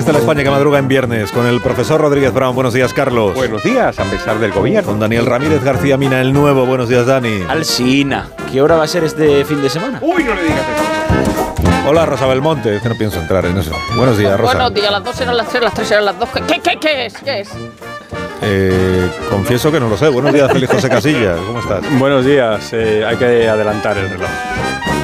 Está la España que madruga en viernes con el profesor Rodríguez Brown. Buenos días, Carlos. Buenos días, a pesar del gobierno. Con Daniel Ramírez García Mina, el nuevo. Buenos días, Dani. Alsina, ¿qué hora va a ser este fin de semana? Uy, no le digas eso. Hola, Rosa Belmonte. Es que no pienso entrar en eso. Buenos días, Rosa. Buenos días, las dos eran las tres, las tres eran las dos. ¿Qué, qué, qué, qué es? ¿Qué es? Eh, confieso que no lo sé. Buenos días, Félix José Casillas. ¿Cómo estás? Buenos días, eh, hay que adelantar el reloj.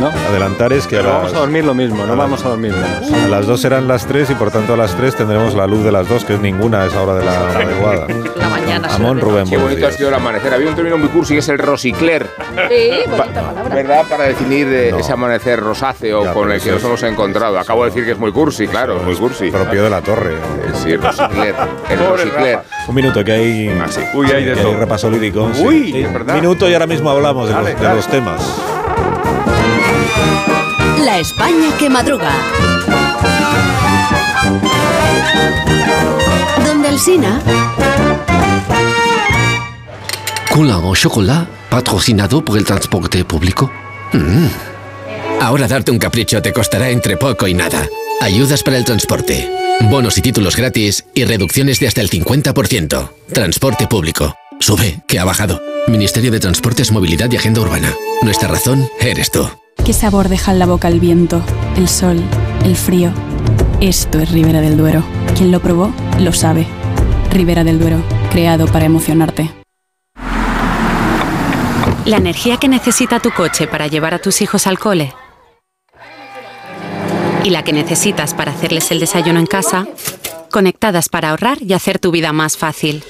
¿No? Adelantar es que Pero vamos a dormir lo mismo, no vamos a dormir menos. a las dos serán las tres y por tanto a las tres tendremos la luz de las dos, que es ninguna a esa hora de la madrugada. La mañana. Amón. Rubén, Qué bonito ha sido el amanecer. Había un término muy cursi que es el rosicler. Sí, bonita palabra. ¿Verdad? Para definir eh, No. ese amanecer rosáceo Ya, con el que nos es- hemos encontrado. Acabo de decir que es muy cursi, claro, muy cursi. Propio de la torre. Eh, Sí, rosicler. El rosicler. Un minuto que hay, Ah, sí. Uy, hay de que hay todo. repaso lírico. Uy, Sí. es verdad. Minuto y ahora mismo hablamos de, Dale, los, de dale. los temas. España que madruga. Donde Alsina. Cola o chocolate patrocinado por el transporte público. Mm. Ahora darte un capricho te costará entre poco y nada. Ayudas para el transporte, bonos y títulos gratis y reducciones de hasta el 50%. Transporte público. Sube, que ha bajado. Ministerio de Transportes, Movilidad y Agenda Urbana. Nuestra razón eres tú. ¿Qué sabor deja en la boca el viento, el sol, el frío? Esto es Ribera del Duero. Quien lo probó, lo sabe. Ribera del Duero, creado para emocionarte. La energía que necesita tu coche para llevar a tus hijos al cole y la que necesitas para hacerles el desayuno en casa, conectadas para ahorrar y hacer tu vida más fácil.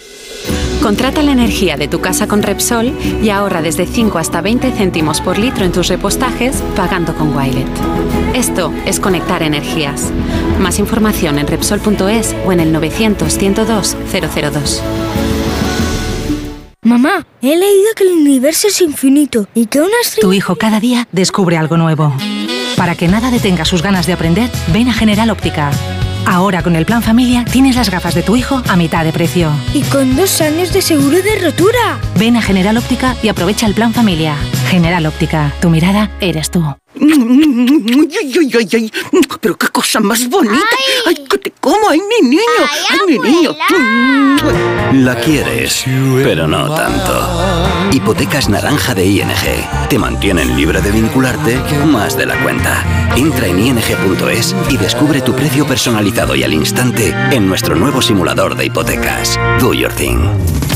Contrata la energía de tu casa con Repsol y ahorra desde 5 hasta 20 céntimos por litro en tus repostajes pagando con Wilet. Esto es conectar energías. Más información en Repsol.es o en el 900 102 002. Mamá, he leído que el universo es infinito y que una estrella... Tu hijo cada día descubre algo nuevo. Para que nada detenga sus ganas de aprender, ven a General Óptica. Ahora con el plan familia tienes las gafas de tu hijo a mitad de precio. Y con dos años de seguro de rotura. Ven a General Óptica y aprovecha el plan familia. General Óptica, tu mirada eres tú. Pero qué cosa más bonita. Ay, que te como, ay, mi niño. Ay, mi niño. La quieres, pero no tanto. Hipotecas naranja de ING. Te mantienen libre de vincularte más de la cuenta. Entra en ing.es y descubre tu precio personalizado y al instante en nuestro nuevo simulador de hipotecas. Do your thing.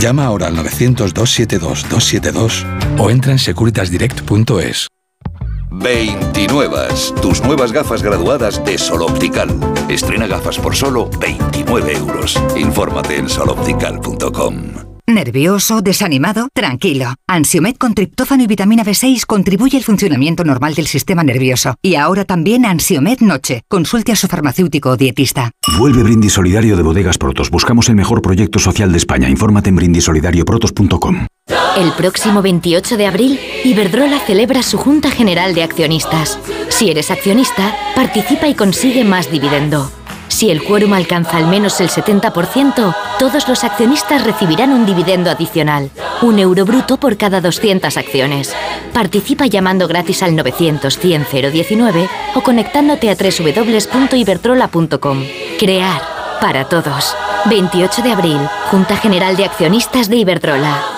Llama ahora al 900-272-272 o entra en securitasdirect.es. 29. Tus nuevas gafas graduadas de Sol Optical. Estrena gafas por solo 29 euros. Infórmate en soloptical.com. ¿Nervioso? ¿Desanimado? Tranquilo. Ansiomed con triptófano y vitamina B6 contribuye al funcionamiento normal del sistema nervioso. Y ahora también Ansiomed Noche. Consulte a su farmacéutico o dietista. Vuelve Brindis Solidario de Bodegas Protos. Buscamos el mejor proyecto social de España. Infórmate en brindisolidarioprotos.com. El próximo 28 de abril, Iberdrola celebra su Junta General de Accionistas. Si eres accionista, participa y consigue más dividendo. Si el quórum alcanza al menos el 70%, todos los accionistas recibirán un dividendo adicional, un euro bruto por cada 200 acciones. Participa llamando gratis al 900-100-019 o conectándote a www.iberdrola.com. Crear para todos. 28 de abril, Junta General de Accionistas de Iberdrola.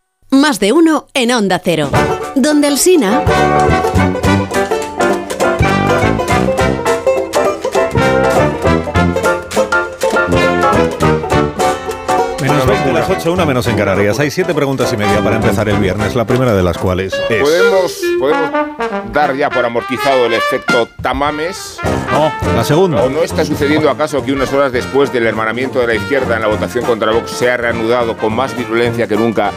Más de uno en Onda Cero. Donde el Sina. Menos 20 las 8, una menos en Canarias. Hay siete preguntas y media para empezar el viernes. La primera de las cuales es. ¿Podemos, podemos dar ya por amortizado el efecto tamames? No, la segunda. ¿O no está sucediendo acaso que unas horas después del hermanamiento de la izquierda en la votación contra Vox se ha reanudado con más virulencia que nunca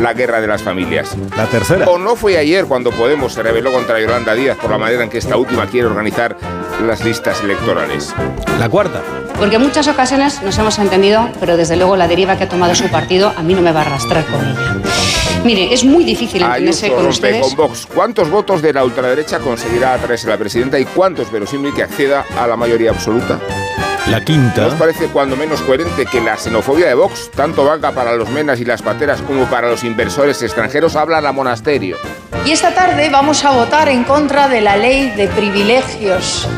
la guerra de las familias? La tercera. ¿O no fue ayer cuando Podemos se rebeló contra Yolanda Díaz por la manera en que esta última quiere organizar las listas electorales? La cuarta. Porque en muchas ocasiones nos hemos entendido, pero desde luego la deriva que ha tomado su partido a mí no me va a arrastrar con ella. Mire, es muy difícil entenderse Ayuso con rompe ustedes. con Vox. ¿Cuántos votos de la ultraderecha conseguirá atraerse la presidenta y cuántos verosímil que acceda a la mayoría absoluta? La quinta. ¿Nos parece cuando menos coherente que la xenofobia de Vox tanto valga para los menas y las pateras como para los inversores extranjeros? Habla la monasterio. Y esta tarde vamos a votar en contra de la ley de privilegios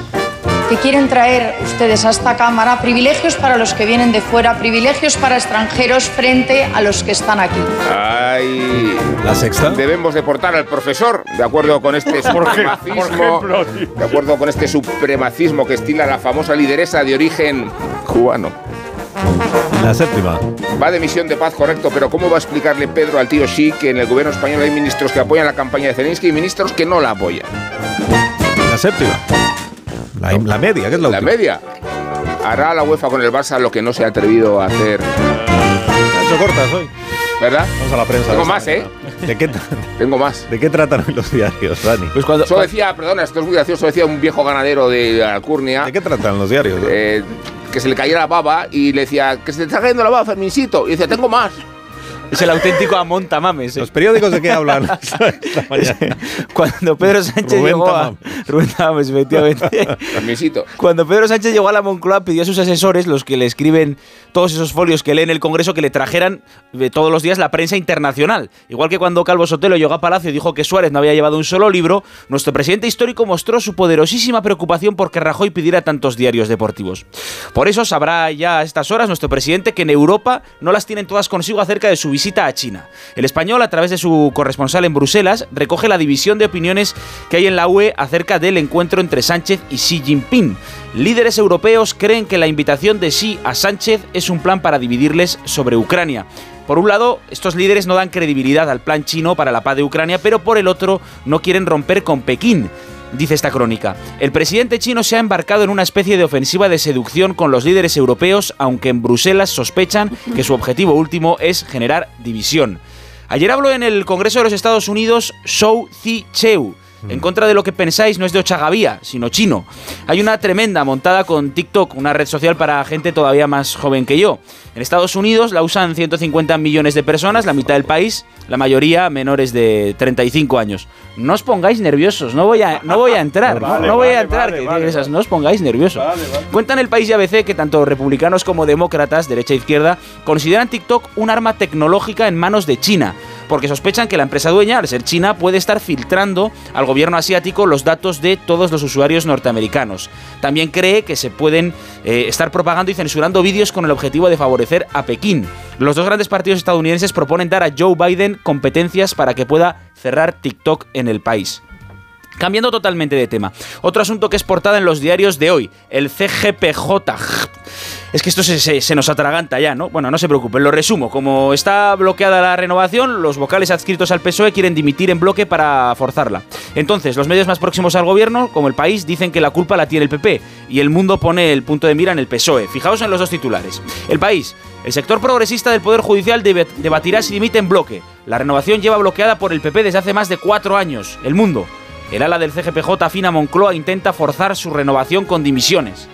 que quieren traer ustedes a esta Cámara, privilegios para los que vienen de fuera, privilegios para extranjeros frente a los que están aquí. Ay, la sexta. Debemos deportar al profesor, de acuerdo con este supremacismo, de acuerdo con este supremacismo que estila la famosa lideresa de origen cubano. La séptima. Va de misión de paz, correcto, pero ¿cómo va a explicarle Pedro al tío Xi que en el gobierno español hay ministros que apoyan la campaña de Zelensky y ministros que no la apoyan? La séptima. La, la media, que es la, La última. media. Hará la UEFA con el Barça lo que no se ha atrevido a hacer, Ha hecho cortas hoy. ¿verdad? Vamos a la prensa. Tengo más, ¿eh? ¿De qué, Tengo más. ¿De qué tratan los diarios, Dani? Pues cuando, Eso decía, perdona, esto es muy gracioso, decía un viejo ganadero de Alcurnia. ¿De qué tratan los diarios? eh, que se le caía la baba y le decía, que se te está cayendo la baba, Fermincito. Y dice, tengo más. Es el auténtico Amon Tamames. ¿eh? ¿Los periódicos de qué hablan? Cuando Pedro Sánchez Rubén llegó a... Rubén Tamames, efectivamente. Fermincito. Cuando Pedro Sánchez llegó a la Moncloa pidió a sus asesores, los que le escriben todos esos folios que leen el Congreso, que le trajeran eh, todos los días la prensa internacional. Igual que cuando Calvo Sotelo llegó a Palacio y dijo que Suárez no había llevado un solo libro, nuestro presidente histórico mostró su poderosísima preocupación por que Rajoy pidiera tantos diarios deportivos. Por eso sabrá ya a estas horas nuestro presidente que en Europa no las tienen todas consigo acerca de su visita a China. El español, a través de su corresponsal en Bruselas, recoge la división de opiniones que hay en la UE acerca del encuentro entre Sánchez y Xi Jinping. Líderes europeos creen que la invitación de Xi a Sánchez es un plan para dividirles sobre Ucrania. Por un lado, estos líderes no dan credibilidad al plan chino para la paz de Ucrania, pero por el otro no quieren romper con Pekín. Dice esta crónica, el presidente chino se ha embarcado en una especie de ofensiva de seducción con los líderes europeos, aunque en Bruselas sospechan que su objetivo último es generar división. Ayer habló en el Congreso de los Estados Unidos Shou Zi Cheu. En contra de lo que pensáis, no es de Ochagavía, sino chino. Hay una tremenda montada con TikTok, una red social para gente todavía más joven que yo. En Estados Unidos la usan 150 millones de personas, la mitad del país, la mayoría menores de 35 años. No os pongáis nerviosos, no voy a, no voy a entrar, no- Vale, no voy a entrar, vale, que esas, no os pongáis nerviosos. Cuentan el país y ABC que tanto republicanos como demócratas, derecha e izquierda, consideran TikTok un arma tecnológica en manos de China, porque sospechan que la empresa dueña, al ser China, puede estar filtrando al gobierno asiático los datos de todos los usuarios norteamericanos. También cree que se pueden eh, estar propagando y censurando vídeos con el objetivo de favorecer a Pekín. Los dos grandes partidos estadounidenses proponen dar a Joe Biden competencias para que pueda cerrar TikTok en el país. Cambiando totalmente de tema. Otro asunto que es portada en los diarios de hoy, el CGPJ. Es que esto se, nos atraganta ya, ¿no? Bueno, no se preocupen, lo resumo. Como está bloqueada la renovación, los vocales adscritos al PSOE quieren dimitir en bloque para forzarla. Entonces, los medios más próximos al gobierno, como el país, dicen que la culpa la tiene el PP y el mundo pone el punto de mira en el PSOE. Fijaos en los dos titulares. El país. El sector progresista del Poder Judicial debatirá si dimite en bloque. La renovación lleva bloqueada por el PP desde hace más de cuatro años. El mundo. El ala del CGPJ afina Moncloa intenta forzar su renovación con dimisiones.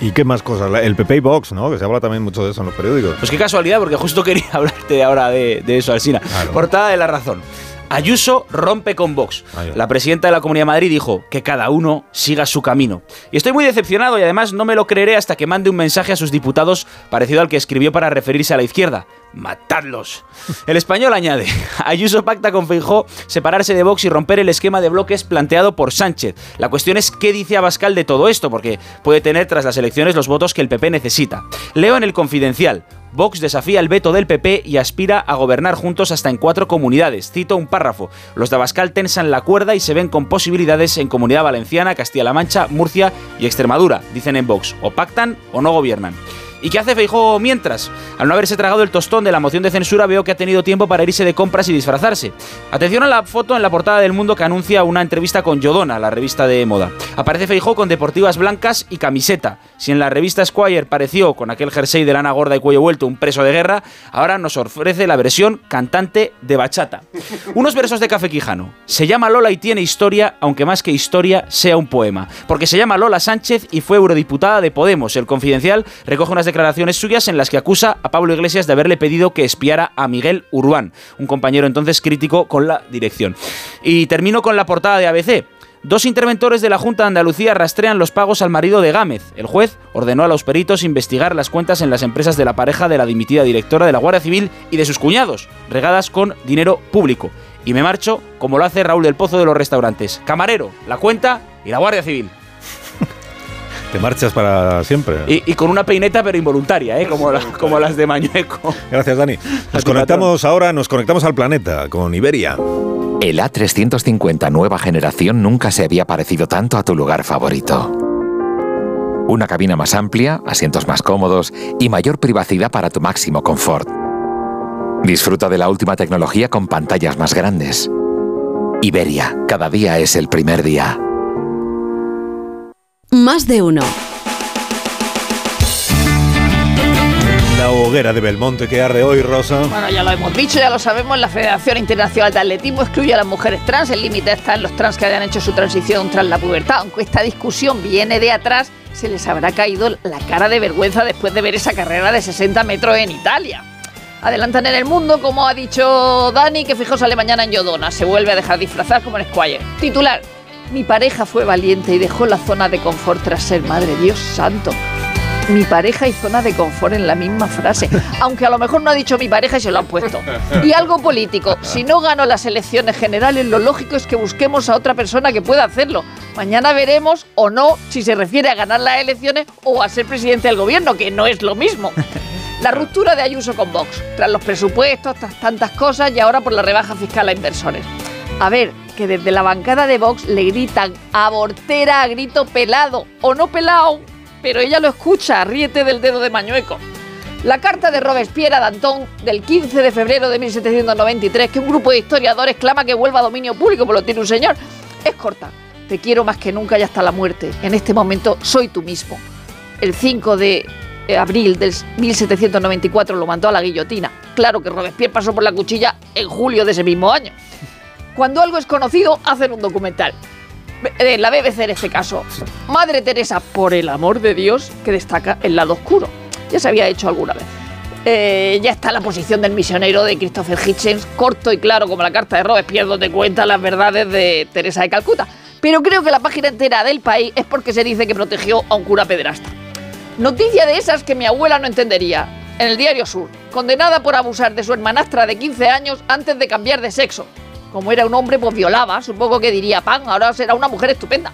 ¿Y qué más cosas? El PP y Vox, ¿no? Que se habla también mucho de eso en los periódicos. Pues qué casualidad, porque justo quería hablarte ahora de, de eso, Alsina. Portada de La Razón. Ayuso rompe con Vox. La presidenta de la Comunidad de Madrid dijo que cada uno siga su camino. Y estoy muy decepcionado y además no me lo creeré hasta que mande un mensaje a sus diputados parecido al que escribió para referirse a la izquierda. ¡Matadlos! El español añade, Ayuso pacta con Feijó separarse de Vox y romper el esquema de bloques planteado por Sánchez. La cuestión es qué dice Abascal de todo esto, porque puede tener tras las elecciones los votos que el PP necesita. Leo en el Confidencial. Vox desafía el veto del PP y aspira a gobernar juntos hasta en cuatro comunidades. Cito un párrafo. Los de Abascal tensan la cuerda y se ven con posibilidades en Comunidad Valenciana, Castilla-La Mancha, Murcia y Extremadura, dicen en Vox. O pactan o no gobiernan. ¿Y qué hace Feijóo mientras? Al no haberse tragado el tostón de la moción de censura, veo que ha tenido tiempo para irse de compras y disfrazarse. Atención a la foto en la portada del Mundo que anuncia una entrevista con Yodona, la revista de moda. Aparece Feijóo con deportivas blancas y camiseta. Si en la revista Squire pareció con aquel jersey de lana gorda y cuello vuelto un preso de guerra, ahora nos ofrece la versión cantante de bachata. Unos versos de Café Quijano. Se llama Lola y tiene historia, aunque más que historia sea un poema. Porque se llama Lola Sánchez y fue eurodiputada de Podemos. El Confidencial recoge unas declaraciones suyas en las que acusa a Pablo Iglesias de haberle pedido que espiara a Miguel Urbán, un compañero entonces crítico con la dirección. Y termino con la portada de ABC. Dos interventores de la Junta de Andalucía rastrean los pagos al marido de Gámez. El juez ordenó a los peritos investigar las cuentas en las empresas de la pareja de la dimitida directora de la Guardia Civil y de sus cuñados, regadas con dinero público. Y me marcho como lo hace Raúl del Pozo de los restaurantes. Camarero, la cuenta y la Guardia Civil. Te marchas para siempre. Y, y con una peineta pero involuntaria, ¿eh? como, la- como las de Mañueco. Gracias, Dani. Nos conectamos ahora, nos conectamos al planeta con Iberia. El A350 nueva generación nunca se había parecido tanto a tu lugar favorito. Una cabina más amplia, asientos más cómodos y mayor privacidad para tu máximo confort. Disfruta de la última tecnología con pantallas más grandes. Iberia, cada día es el primer día. Más de uno. La hoguera de Belmonte que arde hoy, Rosa. Bueno, ya lo hemos dicho, ya lo sabemos, la Federación Internacional de Atletismo excluye a las mujeres trans, el límite está en los trans que hayan hecho su transición tras la pubertad. Aunque esta discusión viene de atrás, se les habrá caído la cara de vergüenza después de ver esa carrera de 60 metros en Italia. Adelantan en el mundo, como ha dicho Dani, que fijo sale mañana en Yodona. Se vuelve a dejar disfrazar como en Squire. Titular. Mi pareja fue valiente y dejó la zona de confort tras ser madre. Dios santo. Mi pareja y zona de confort en la misma frase. Aunque a lo mejor no ha dicho mi pareja y se lo han puesto. Y algo político. Si no gano las elecciones generales, lo lógico es que busquemos a otra persona que pueda hacerlo. Mañana veremos o no si se refiere a ganar las elecciones o a ser presidente del gobierno, que no es lo mismo. La ruptura de Ayuso con Vox, tras los presupuestos, tras tantas cosas y ahora por la rebaja fiscal a inversores. A ver, que desde la bancada de Vox le gritan abortera a grito pelado o no pelado, pero ella lo escucha, ríete del dedo de Mañueco. La carta de Robespierre a Danton del 15 de febrero de 1793, que un grupo de historiadores clama que vuelva a dominio público, por lo tiene un señor, es corta. Te quiero más que nunca y hasta la muerte. En este momento soy tú mismo. El 5 de eh, abril del 1794 lo mandó a la guillotina. Claro que Robespierre pasó por la cuchilla en julio de ese mismo año. Cuando algo es conocido, hacen un documental. Eh, La BBC en este caso. Madre Teresa, por el amor de Dios, que destaca el lado oscuro. Ya se había hecho alguna vez. Eh, ya está la posición del misionero de Christopher Hitchens, corto y claro como la carta de Robespierre, donde cuenta las verdades de Teresa de Calcuta. Pero creo que la página entera del país es porque se dice que protegió a un cura pederasta. Noticia de esas que mi abuela no entendería. En el diario Sur, condenada por abusar de su hermanastra de 15 años antes de cambiar de sexo. Como era un hombre, pues violaba, supongo que diría, pan, ahora será una mujer estupenda.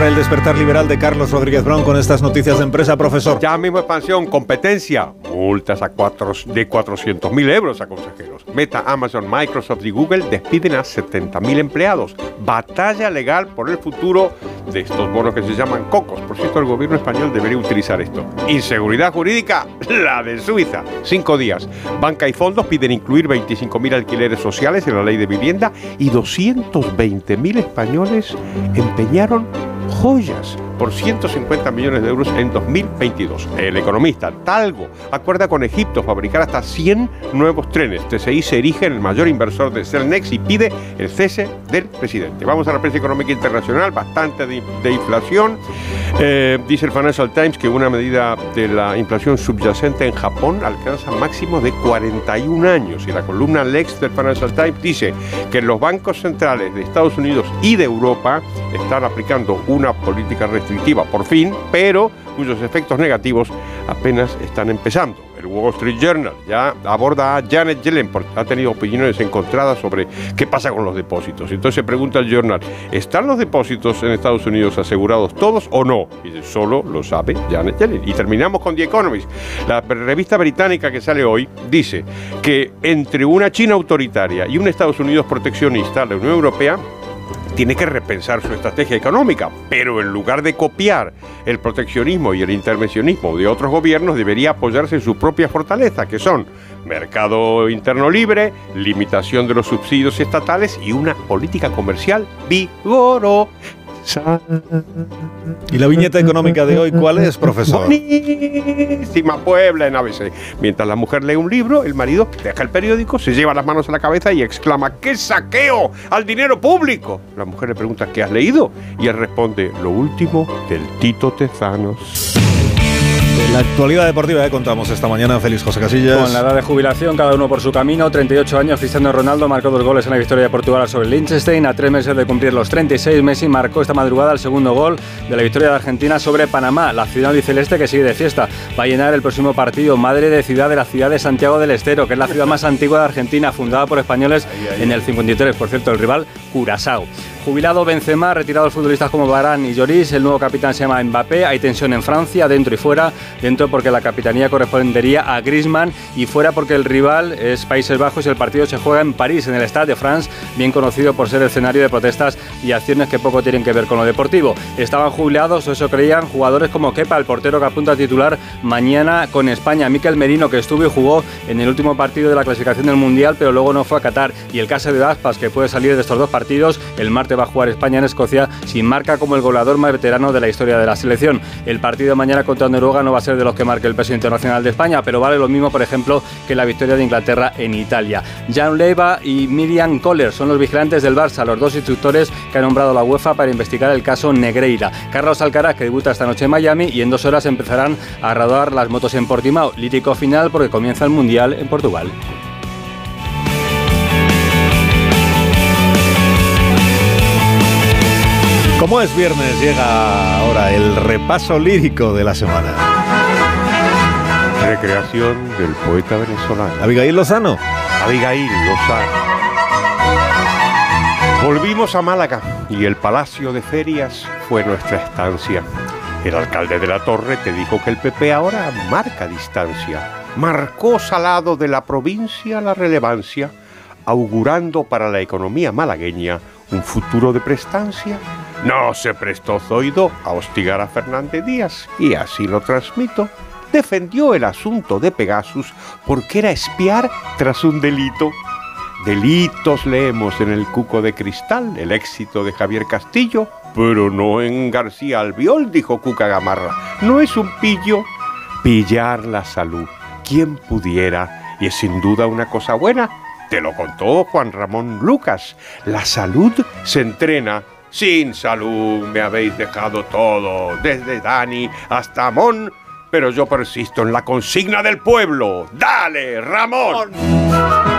Ahora el despertar liberal de Carlos Rodríguez Brown con estas noticias de empresa, profesor. Ya mismo expansión, competencia, multas a cuatro, de 400 mil euros a consejeros. Meta, Amazon, Microsoft y Google despiden a 70 mil empleados. batalla legal por el futuro de estos bonos que se llaman cocos. Por cierto, el gobierno español debería utilizar esto. Inseguridad jurídica, la de Suiza. Cinco días. Banca y fondos piden incluir 25.000 alquileres sociales en la ley de vivienda y 220.000 españoles empeñaron joyas por 150 millones de euros en 2022. El economista Talgo acuerda con Egipto fabricar hasta 100 nuevos trenes. TCI se erige en el mayor inversor de Celnex y pide el cese del presidente. Vamos a la prensa económica internacional, bastante de, de inflación. Eh, dice el Financial Times que una medida de la inflación subyacente en Japón alcanza máximo de 41 años. Y la columna Lex del Financial Times dice que los bancos centrales de Estados Unidos y de Europa están aplicando una política restrictiva por fin, pero cuyos efectos negativos apenas están empezando. El Wall Street Journal ya aborda a Janet Yellen porque ha tenido opiniones encontradas sobre qué pasa con los depósitos. Entonces se pregunta el Journal, ¿están los depósitos en Estados Unidos asegurados todos o no? Y solo lo sabe Janet Yellen. Y terminamos con The Economist. La revista británica que sale hoy dice que entre una China autoritaria y un Estados Unidos proteccionista, la Unión Europea tiene que repensar su estrategia económica, pero en lugar de copiar el proteccionismo y el intervencionismo de otros gobiernos, debería apoyarse en su propia fortaleza, que son mercado interno libre, limitación de los subsidios estatales y una política comercial vigorosa. ¿Y la viñeta económica de hoy cuál es, profesor? Buenísima Puebla en ABC. Mientras la mujer lee un libro, el marido deja el periódico, se lleva las manos a la cabeza y exclama, ¡qué saqueo al dinero público! La mujer le pregunta, ¿qué has leído? Y él responde, lo último del Tito Tezanos. En la actualidad deportiva que contamos esta mañana, Félix José Casillas. Con la edad de jubilación, cada uno por su camino. 38 años, Cristiano Ronaldo marcó dos goles en la victoria de Portugal sobre el Liechtenstein. A tres meses de cumplir los 36, Messi marcó esta madrugada el segundo gol de la victoria de Argentina sobre Panamá. La ciudad albiceleste que sigue de fiesta va a llenar el próximo partido. Madre de ciudad de la ciudad de Santiago del Estero, que es la ciudad más antigua de Argentina, fundada por españoles en el 53. Por cierto, el rival Curazao. Jubilado Benzema, retirados futbolistas como Barán y Lloris, el nuevo capitán se llama Mbappé, hay tensión en Francia, dentro y fuera, dentro porque la capitanía correspondería a Griezmann y fuera porque el rival es Países Bajos y el partido se juega en París, en el Stade de France, bien conocido por ser escenario de protestas y acciones que poco tienen que ver con lo deportivo. Estaban jubilados, o eso creían, jugadores como Kepa, el portero que apunta a titular mañana con España, Miquel Merino, que estuvo y jugó en el último partido de la clasificación del Mundial, pero luego no fue a Qatar, y el caso de Aspas, que puede salir de estos dos partidos, el martes va a jugar España en Escocia sin marca como el goleador más veterano de la historia de la selección. El partido de mañana contra Noruega no va a ser de los que marque el peso internacional de España, pero vale lo mismo, por ejemplo, que la victoria de Inglaterra en Italia. Jan Leiva y Miriam Kohler son los vigilantes del Barça, los dos instructores que ha nombrado la UEFA para investigar el caso Negreira. Carlos Alcaraz, que debuta esta noche en Miami, y en dos horas empezarán a rodar las motos en Portimao. Lítico final porque comienza el Mundial en Portugal. Como es viernes, llega ahora el repaso lírico de la semana. Recreación del poeta venezolano. Abigail Lozano. Abigail Lozano. Volvimos a Málaga y el Palacio de Ferias fue nuestra estancia. El alcalde de la Torre te dijo que el PP ahora marca distancia. Marcó salado de la provincia la relevancia, augurando para la economía malagueña un futuro de prestancia. No se prestó Zoido a hostigar a Fernández Díaz y así lo transmito. Defendió el asunto de Pegasus porque era espiar tras un delito. Delitos leemos en el Cuco de Cristal, el éxito de Javier Castillo, pero no en García Albiol, dijo Cuca Gamarra. No es un pillo. Pillar la salud. ¿Quién pudiera? Y es sin duda una cosa buena. Te lo contó Juan Ramón Lucas. La salud se entrena. Sin salud me habéis dejado todo, desde Dani hasta Amón, pero yo persisto en la consigna del pueblo. ¡Dale, Ramón!